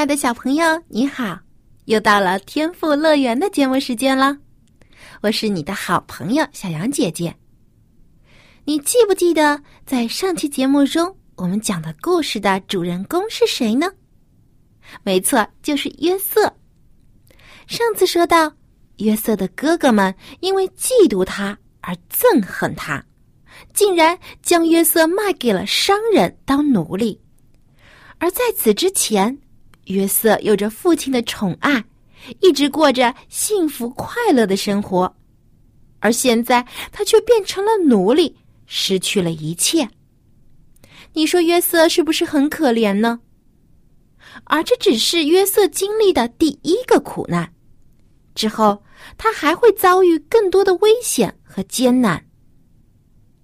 爱的小朋友，你好！又到了天赋乐园的节目时间了，我是你的好朋友小杨姐姐。你记不记得在上期节目中我们讲的故事的主人公是谁呢？没错，就是约瑟。上次说到，约瑟的哥哥们因为嫉妒他而憎恨他，竟然将约瑟卖给了商人当奴隶。而在此之前，约瑟有着父亲的宠爱，一直过着幸福快乐的生活，而现在他却变成了奴隶，失去了一切。你说约瑟是不是很可怜呢？而这只是约瑟经历的第一个苦难，之后他还会遭遇更多的危险和艰难。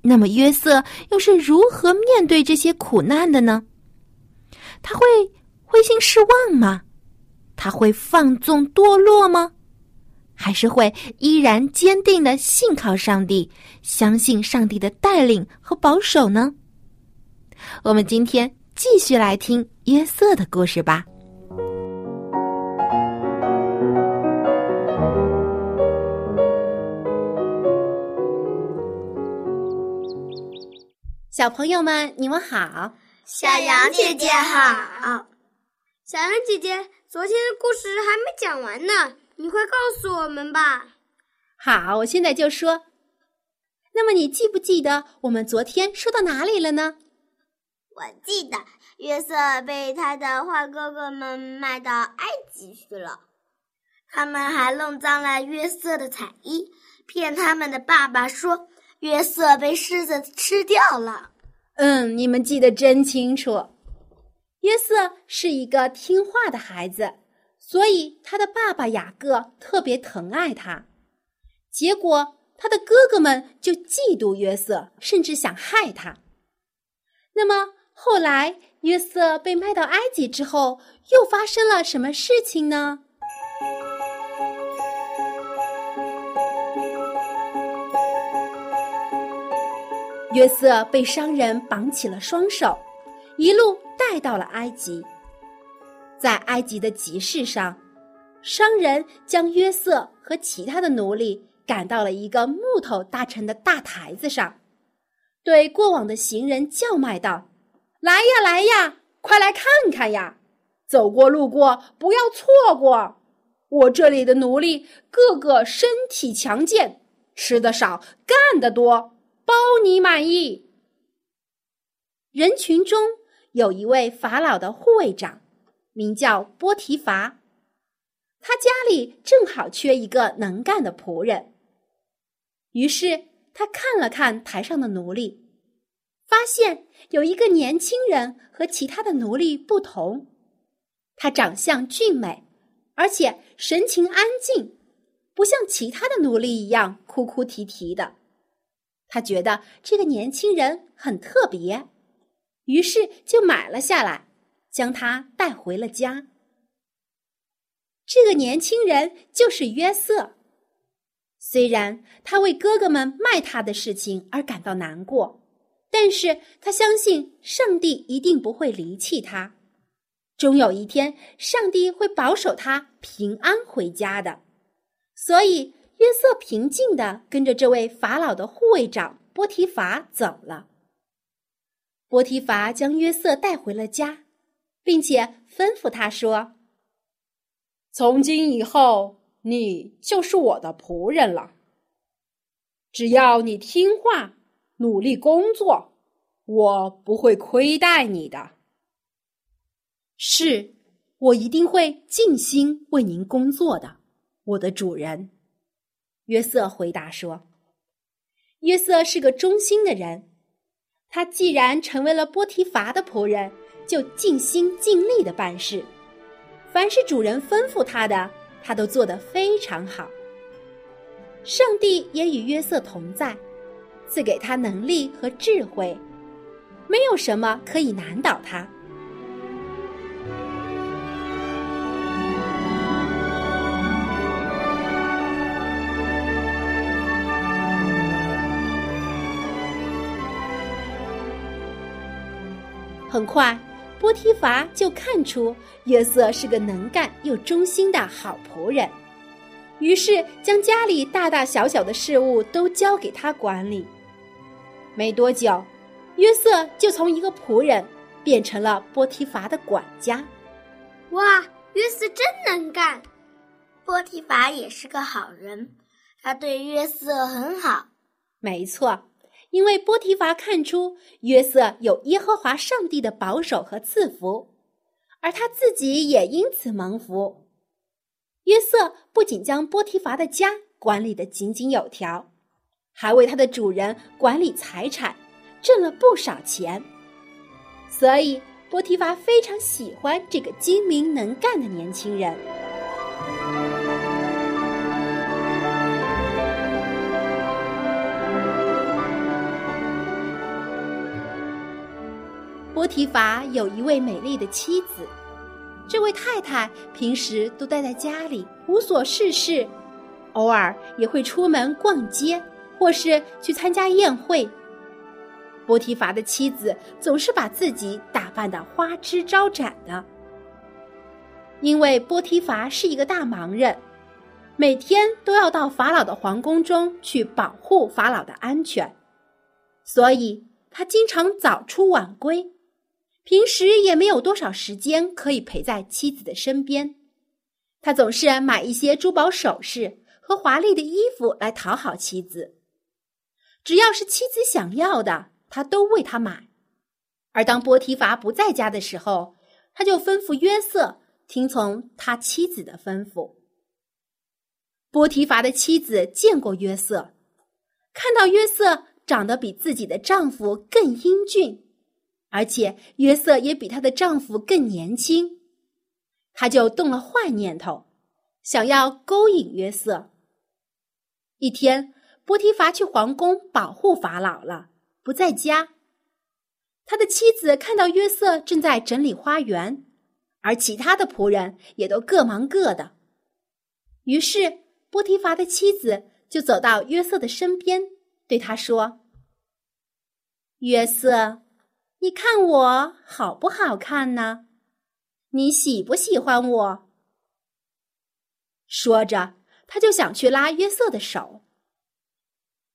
那么约瑟又是如何面对这些苦难的呢？他会？灰心失望吗？他会放纵堕落吗？还是会依然坚定的信靠上帝，相信上帝的带领和保守呢？我们今天继续来听约瑟的故事吧。小朋友们，你们好，小杨姐姐好。小羊姐姐，昨天的故事还没讲完呢，你快告诉我们吧。好，我现在就说。那么你记不记得我们昨天说到哪里了呢？我记得约瑟被他的坏哥哥们卖到埃及去了，他们还弄脏了约瑟的彩衣，骗他们的爸爸说约瑟被狮子吃掉了。嗯，你们记得真清楚。约瑟是一个听话的孩子，所以他的爸爸雅各特别疼爱他。结果，他的哥哥们就嫉妒约瑟，甚至想害他。那么，后来约瑟被卖到埃及之后，又发生了什么事情呢？约瑟被商人绑起了双手，一路。带到了埃及，在埃及的集市上，商人将约瑟和其他的奴隶赶到了一个木头搭成的大台子上，对过往的行人叫卖道：“来呀，来呀，快来看看呀！走过路过不要错过，我这里的奴隶个个身体强健，吃的少，干得多，包你满意。”人群中。有一位法老的护卫长，名叫波提伐，他家里正好缺一个能干的仆人。于是他看了看台上的奴隶，发现有一个年轻人和其他的奴隶不同，他长相俊美，而且神情安静，不像其他的奴隶一样哭哭啼啼的。他觉得这个年轻人很特别。于是就买了下来，将他带回了家。这个年轻人就是约瑟。虽然他为哥哥们卖他的事情而感到难过，但是他相信上帝一定不会离弃他，终有一天上帝会保守他平安回家的。所以约瑟平静的跟着这位法老的护卫长波提伐走了。波提伐将约瑟带回了家，并且吩咐他说：“从今以后，你就是我的仆人了。只要你听话，努力工作，我不会亏待你的。是，我一定会尽心为您工作的，我的主人。”约瑟回答说：“约瑟是个忠心的人。”他既然成为了波提伐的仆人，就尽心尽力的办事，凡是主人吩咐他的，他都做得非常好。上帝也与约瑟同在，赐给他能力和智慧，没有什么可以难倒他。很快，波提乏就看出约瑟是个能干又忠心的好仆人，于是将家里大大小小的事务都交给他管理。没多久，约瑟就从一个仆人变成了波提乏的管家。哇，约瑟真能干！波提乏也是个好人，他对约瑟很好。没错。因为波提乏看出约瑟有耶和华上帝的保守和赐福，而他自己也因此蒙福。约瑟不仅将波提乏的家管理得井井有条，还为他的主人管理财产，挣了不少钱。所以波提乏非常喜欢这个精明能干的年轻人。波提乏有一位美丽的妻子，这位太太平时都待在家里无所事事，偶尔也会出门逛街，或是去参加宴会。波提乏的妻子总是把自己打扮得花枝招展的，因为波提乏是一个大忙人，每天都要到法老的皇宫中去保护法老的安全，所以他经常早出晚归。平时也没有多少时间可以陪在妻子的身边，他总是买一些珠宝首饰和华丽的衣服来讨好妻子。只要是妻子想要的，他都为她买。而当波提伐不在家的时候，他就吩咐约瑟听从他妻子的吩咐。波提伐的妻子见过约瑟，看到约瑟长得比自己的丈夫更英俊。而且约瑟也比她的丈夫更年轻，她就动了坏念头，想要勾引约瑟。一天，波提乏去皇宫保护法老了，不在家。他的妻子看到约瑟正在整理花园，而其他的仆人也都各忙各的。于是，波提乏的妻子就走到约瑟的身边，对他说：“约瑟。”你看我好不好看呢？你喜不喜欢我？说着，他就想去拉约瑟的手。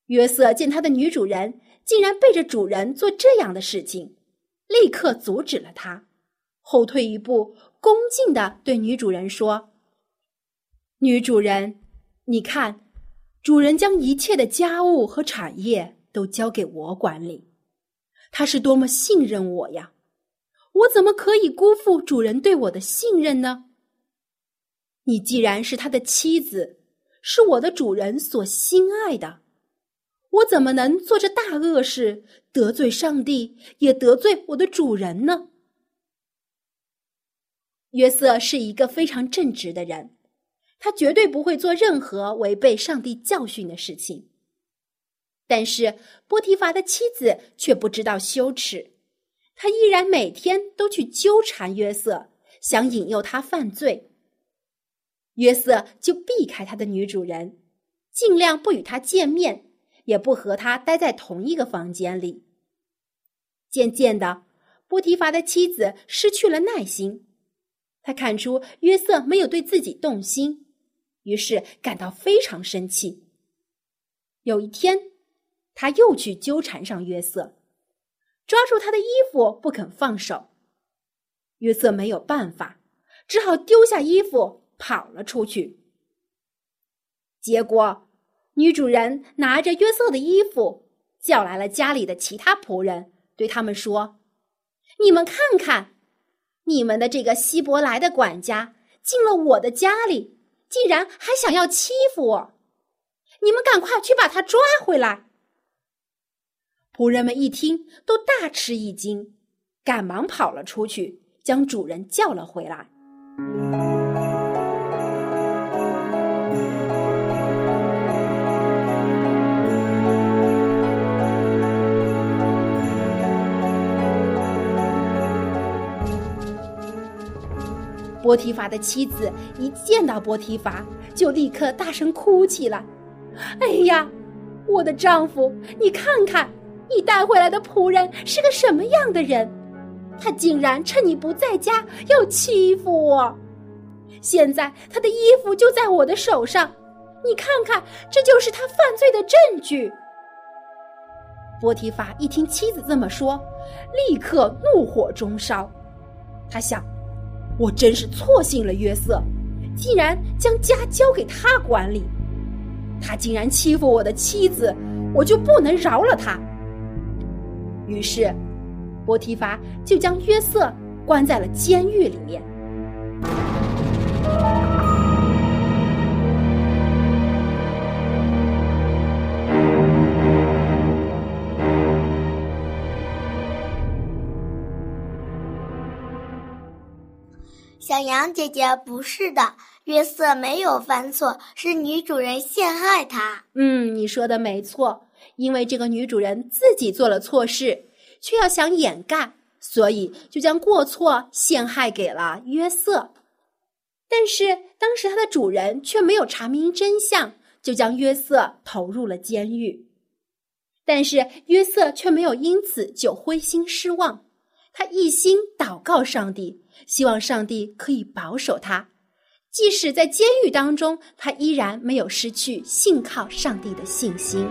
约瑟见他的女主人竟然背着主人做这样的事情，立刻阻止了他，后退一步，恭敬的对女主人说：“女主人，你看，主人将一切的家务和产业都交给我管理。”他是多么信任我呀！我怎么可以辜负主人对我的信任呢？你既然是他的妻子，是我的主人所心爱的，我怎么能做这大恶事，得罪上帝，也得罪我的主人呢？约瑟是一个非常正直的人，他绝对不会做任何违背上帝教训的事情。但是波提乏的妻子却不知道羞耻，她依然每天都去纠缠约瑟，想引诱他犯罪。约瑟就避开他的女主人，尽量不与他见面，也不和他待在同一个房间里。渐渐的，波提乏的妻子失去了耐心，他看出约瑟没有对自己动心，于是感到非常生气。有一天。他又去纠缠上约瑟，抓住他的衣服不肯放手。约瑟没有办法，只好丢下衣服跑了出去。结果，女主人拿着约瑟的衣服，叫来了家里的其他仆人，对他们说：“你们看看，你们的这个希伯来的管家进了我的家里，竟然还想要欺负我！你们赶快去把他抓回来！”仆人们一听，都大吃一惊，赶忙跑了出去，将主人叫了回来。波提乏的妻子一见到波提乏，就立刻大声哭起来：“哎呀，我的丈夫，你看看，你带回来的仆人是个什么样的人？他竟然趁你不在家要欺负我！现在他的衣服就在我的手上，你看看，这就是他犯罪的证据。”波提乏一听妻子这么说，立刻怒火中烧，他想。我真是错信了约瑟，竟然将家交给他管理。他竟然欺负我的妻子，我就不能饶了他。于是，波提乏就将约瑟关在了监狱里面。小羊姐姐不是的，约瑟没有犯错，是女主人陷害他。嗯，你说的没错，因为这个女主人自己做了错事，却要想掩盖，所以就将过错陷害给了约瑟。但是当时他的主人却没有查明真相，就将约瑟投入了监狱。但是约瑟却没有因此就灰心失望，他一心祷告上帝。希望上帝可以保守他，即使在监狱当中，他依然没有失去信靠上帝的信心。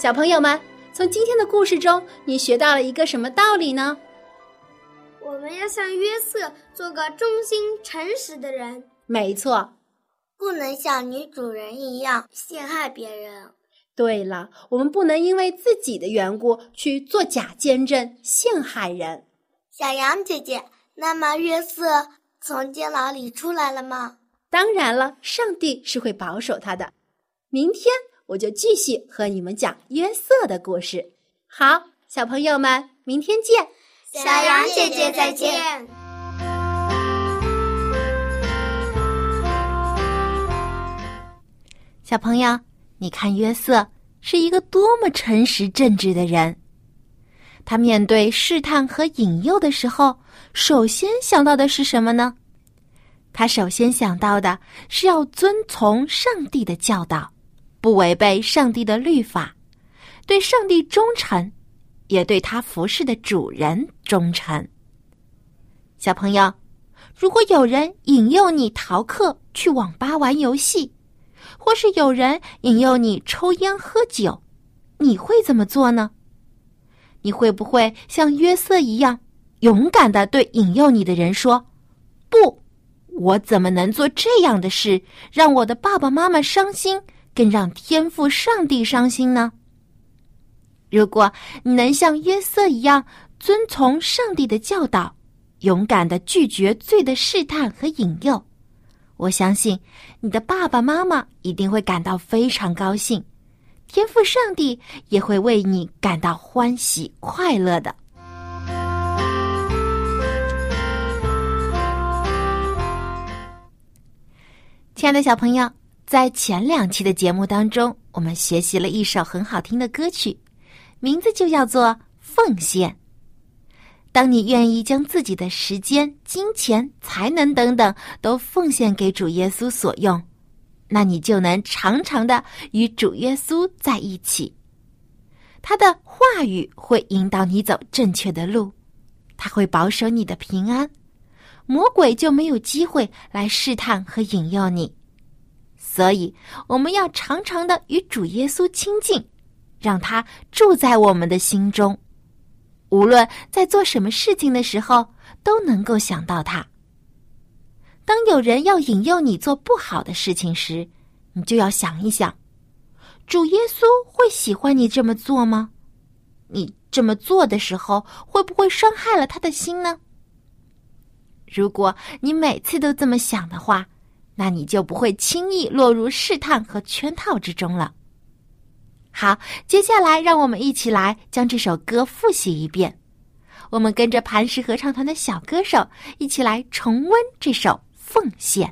小朋友们，从今天的故事中，你学到了一个什么道理呢？我们要像约瑟，做个忠心诚实的人。没错，不能像女主人一样陷害别人。对了，我们不能因为自己的缘故去做假见证，陷害人。小羊姐姐，那么约瑟从监牢里出来了吗？当然了，上帝是会保守他的。明天。我就继续和你们讲约瑟的故事。好，小朋友们，明天见。小羊姐姐再见。小朋友，你看约瑟是一个多么诚实正直的人。他面对试探和引诱的时候，首先想到的是什么呢？他首先想到的是要遵从上帝的教导。不违背上帝的律法，对上帝忠诚，也对他服侍的主人忠诚。小朋友，如果有人引诱你逃课去网吧玩游戏，或是有人引诱你抽烟喝酒，你会怎么做呢？你会不会像约瑟一样勇敢的对引诱你的人说：“不，我怎么能做这样的事，让我的爸爸妈妈伤心？”更让天父上帝伤心呢。如果你能像约瑟一样遵从上帝的教导，勇敢的拒绝罪的试探和引诱，我相信你的爸爸妈妈一定会感到非常高兴，天父上帝也会为你感到欢喜快乐的。亲爱的小朋友。在前两期的节目当中，我们学习了一首很好听的歌曲，名字就叫做《奉献》。当你愿意将自己的时间、金钱、才能等等都奉献给主耶稣所用，那你就能常常的与主耶稣在一起。他的话语会引导你走正确的路，他会保守你的平安，魔鬼就没有机会来试探和引诱你。所以，我们要常常的与主耶稣亲近，让他住在我们的心中。无论在做什么事情的时候，都能够想到他。当有人要引诱你做不好的事情时，你就要想一想：主耶稣会喜欢你这么做吗？你这么做的时候，会不会伤害了他的心呢？如果你每次都这么想的话，那你就不会轻易落入试探和圈套之中了。好，接下来让我们一起来将这首歌复习一遍。我们跟着磐石合唱团的小歌手一起来重温这首《奉献》。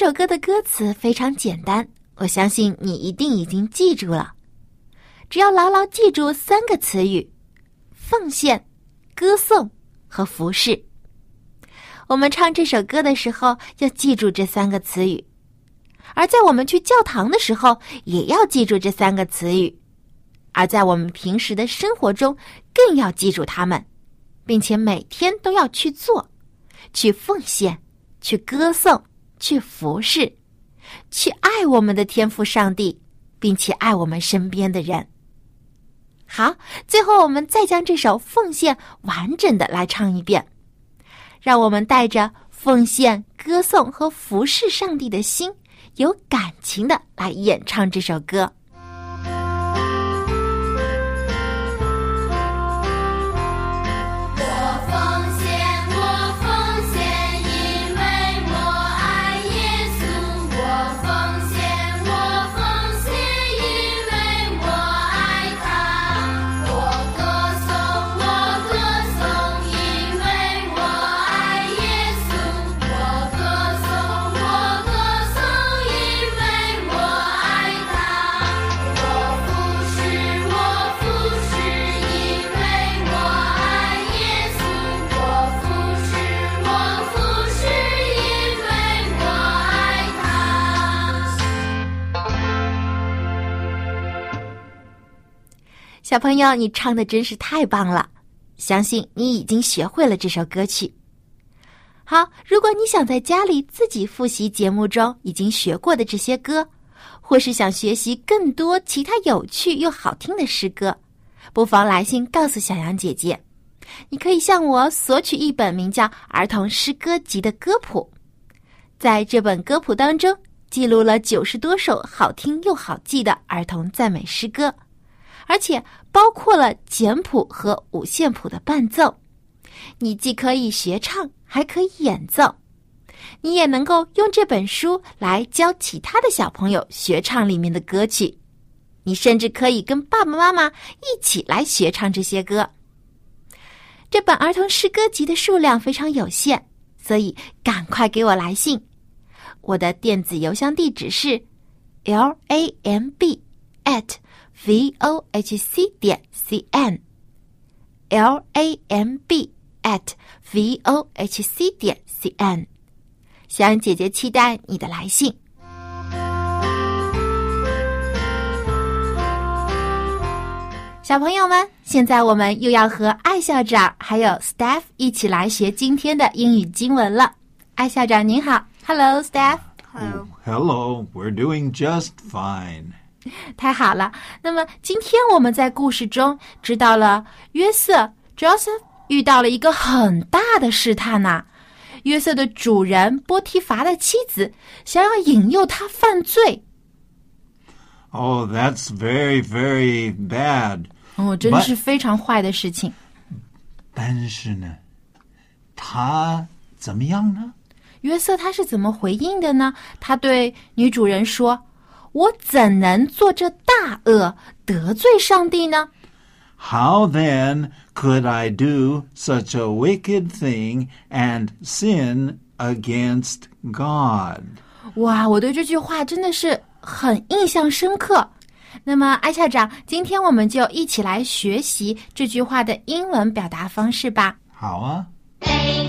这首歌的歌词非常简单，我相信你一定已经记住了。只要牢牢记住三个词语：奉献、歌颂和服侍。我们唱这首歌的时候要记住这三个词语，而在我们去教堂的时候也要记住这三个词语，而在我们平时的生活中更要记住它们，并且每天都要去做，去奉献，去歌颂。去服侍，去爱我们的天赋上帝，并且爱我们身边的人。好，最后我们再将这首奉献完整的来唱一遍，让我们带着奉献、歌颂和服侍上帝的心，有感情的来演唱这首歌。小朋友，你唱的真是太棒了！相信你已经学会了这首歌曲。好，如果你想在家里自己复习节目中已经学过的这些歌，或是想学习更多其他有趣又好听的诗歌，不妨来信告诉小羊姐姐。你可以向我索取一本名叫《儿童诗歌集》的歌谱，在这本歌谱当中记录了九十多首好听又好记的儿童赞美诗歌。而且包括了简谱和五线谱的伴奏，你既可以学唱，还可以演奏。你也能够用这本书来教其他的小朋友学唱里面的歌曲。你甚至可以跟爸爸妈妈一起来学唱这些歌。这本儿童诗歌集的数量非常有限，所以赶快给我来信。我的电子邮箱地址是 l a m b at。V o h c 点 c n，l a m b at v o h c 点 c n，小羊姐姐期待你的来信。小朋友们，现在我们又要和艾校长还有 Staff 一起来学今天的英语经文了。艾校长您好，Hello Staff。Hello. Hello, we're doing just fine. 太好了！那么今天我们在故事中知道了约瑟 Joseph 遇到了一个很大的试探呐。约瑟的主人波提乏的妻子想要引诱他犯罪。Oh, that's very, very bad. 哦，真的是非常坏的事情。但是呢，他怎么样呢？约瑟他是怎么回应的呢？他对女主人说。我怎能做这大恶得罪上帝呢 How then could I do such a wicked thing and sin against God? 哇，我对这句话真的是很印象深刻。那么，艾校长，今天我们就一起来学习这句话的英文表达方式吧。好啊。A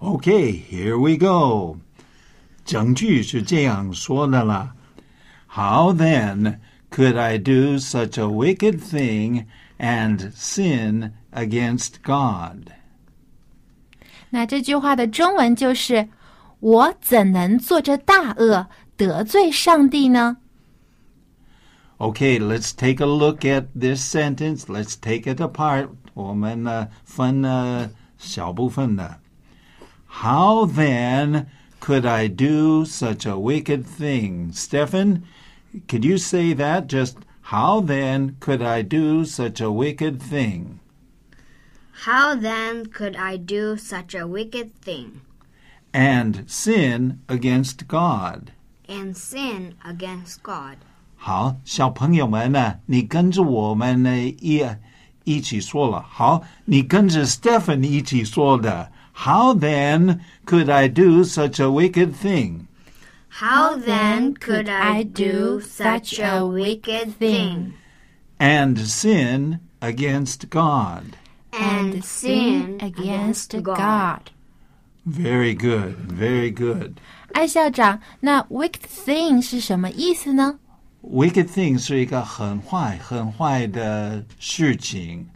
Okay, here we go. 整句是这样说的啦。How then could I do such a wicked thing and sin against God? 那这句话的中文就是：“我怎能做这大恶，得罪上帝呢 Okay, let's take a look at this sentence. Let's take it apart. 我们呢分呃小部分的。 How then could I do such a wicked thing? Stefan, could you say that? Just how then could I do such a wicked thing? How then could I do such a wicked thing And sin against God. and sin against God? 好，小朋友们呢，你跟着我们呢一一起说了。好，你跟着 Stephen 一起说的。 How then could I do such a wicked thing? How then could I do such a wicked thing And sin against God. and sin against God? Very good, very good.？” 艾校长，那 “wicked thing” 是什么意思呢？ Wicked thing 是一个很坏、很坏的事情，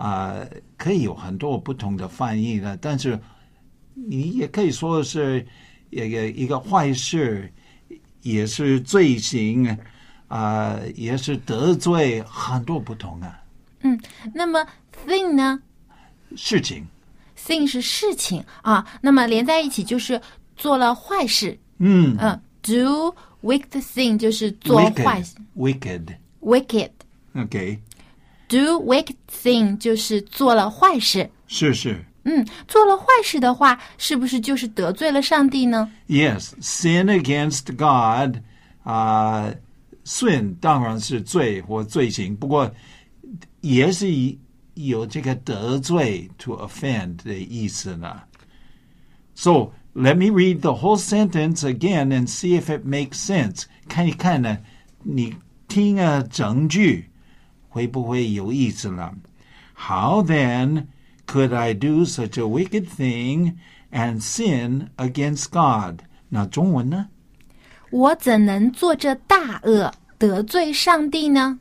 啊、可以有很多不同的翻译的，但是你也可以说是一个一个坏事，也是罪行，啊、也是得罪，很多不同啊嗯那么 “thing” 呢事情。？“thing” 是事情啊，那么连在一起就是做了坏事。嗯嗯，do wicked thing 就是做坏事 wicked, wicked.，wicked。OK，do wicked thing 就是做了坏事。是是。嗯，做了坏事的话，是不是就是得罪了上帝呢？ Yes, sin against God，啊、sin 当然是罪或罪行，不过也是以有这个得罪 to offend 的意思呢。So let me read the whole sentence again and see if it makes sense. 看一看呢，你听啊整句 会不会有意思呢？How then could I do such a wicked thing and sin against God？那中文呢？我怎能做这大恶，得罪上帝呢？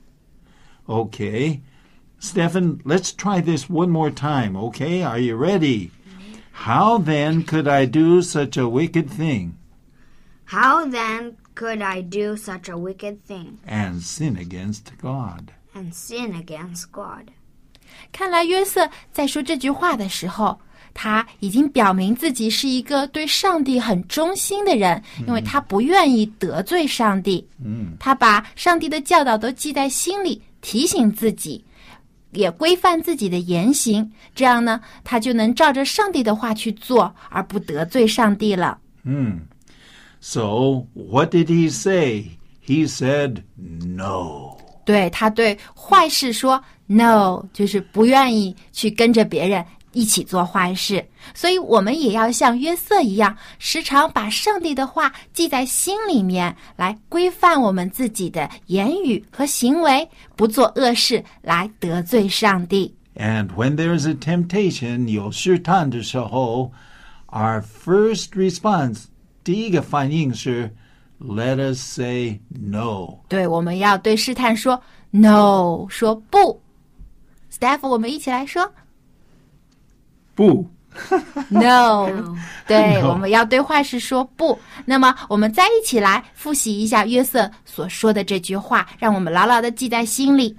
Okay. Stefan, let's try this one more time, okay? Are you ready? How then could I do such a wicked thing How then could I do such a wicked thing and sin against God? And sin against God? 看来约瑟在说这句话的时候，他已经表明自己是一个对上帝很忠心的人，因为他不愿意得罪上帝。嗯，他把上帝的教导都记在心里，提醒自己，也规范自己的言行。这样呢，他就能照着上帝的话去做，而不得罪上帝了。So, what did he say? He said, No. 对他对坏事说 “no”，就是不愿意去跟着别人一起做坏事。所以，我们也要像约瑟一样，时常把上帝的话记在心里面，来规范我们自己的言语和行为，不做恶事来得罪上帝。And when there is a temptation, 有试探的时候, our first response, 第一个反应是 let us say no. 对，我们要对试探说 “no”，说不。Staff，我们一起来说不 “no”。对， No 我们要对坏事说不。那么，我们再一起来复习一下约瑟所说的这句话，让我们牢牢的记在心里。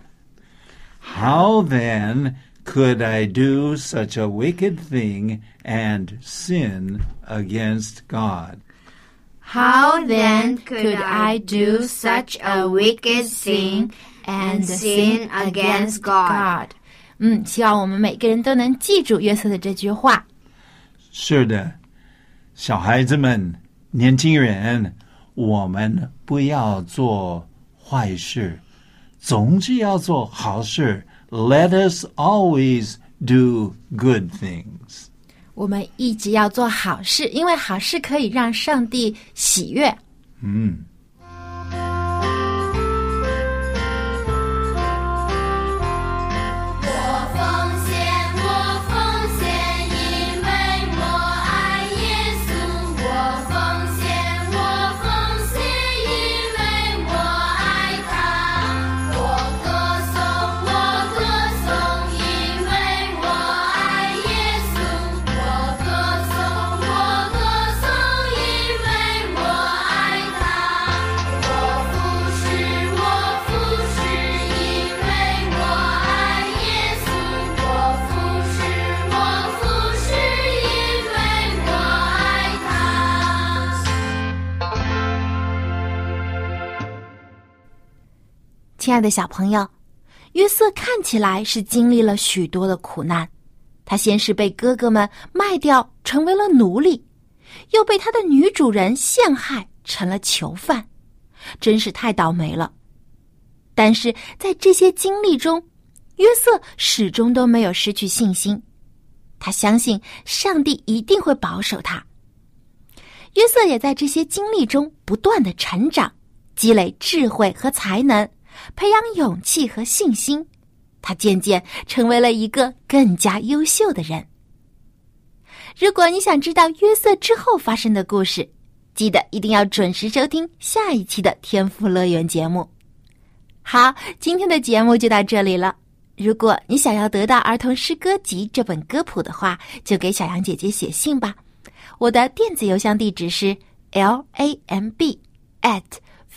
How then could I do such a wicked thing and sin against God? How then could I do such a wicked thing and sin against God？嗯，希望我们每个人都能记住约瑟的这句话。是的，小孩子们、年轻人，我们不要做 坏事，总是要做好事。Let us always do good things. 我们一直要做好事，因为好事可以让上帝喜悦。嗯。的小朋友，约瑟看起来是经历了许多的苦难。他先是被哥哥们卖掉，成为了奴隶，又被他的女主人陷害，成了囚犯，真是太倒霉了。但是在这些经历中，约瑟始终都没有失去信心。他相信上帝一定会保守他。约瑟也在这些经历中不断的成长，积累智慧和才能。培养勇气和信心，他渐渐成为了一个更加优秀的人。如果你想知道约瑟之后发生的故事，记得一定要准时收听下一期的《天赋乐园》节目。好，今天的节目就到这里了。如果你想要得到《儿童诗歌集》这本歌谱的话，就给小杨姐姐写信吧。我的电子邮箱地址是 l a m b at。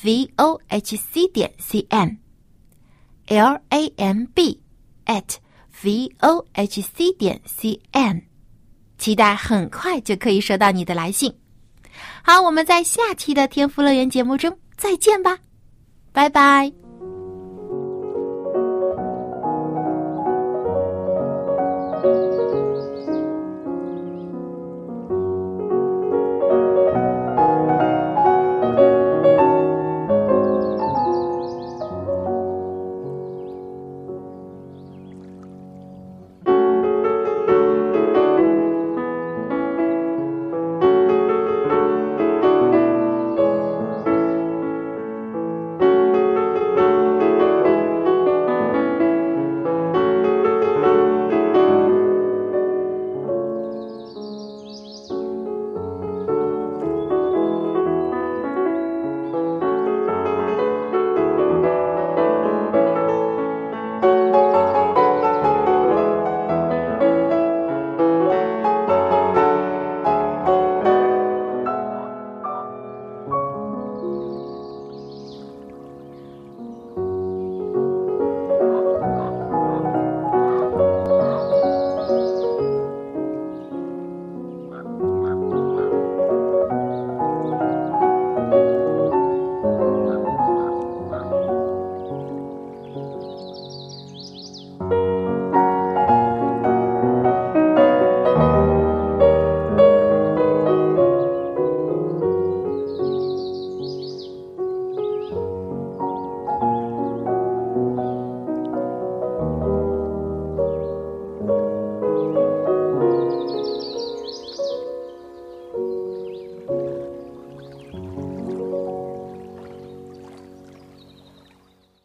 V o h c 点 cn，lamb at v o h c 点 cn，期待很快就可以收到你的来信。好，我们在下期的天赋乐园节目中再见吧，拜拜。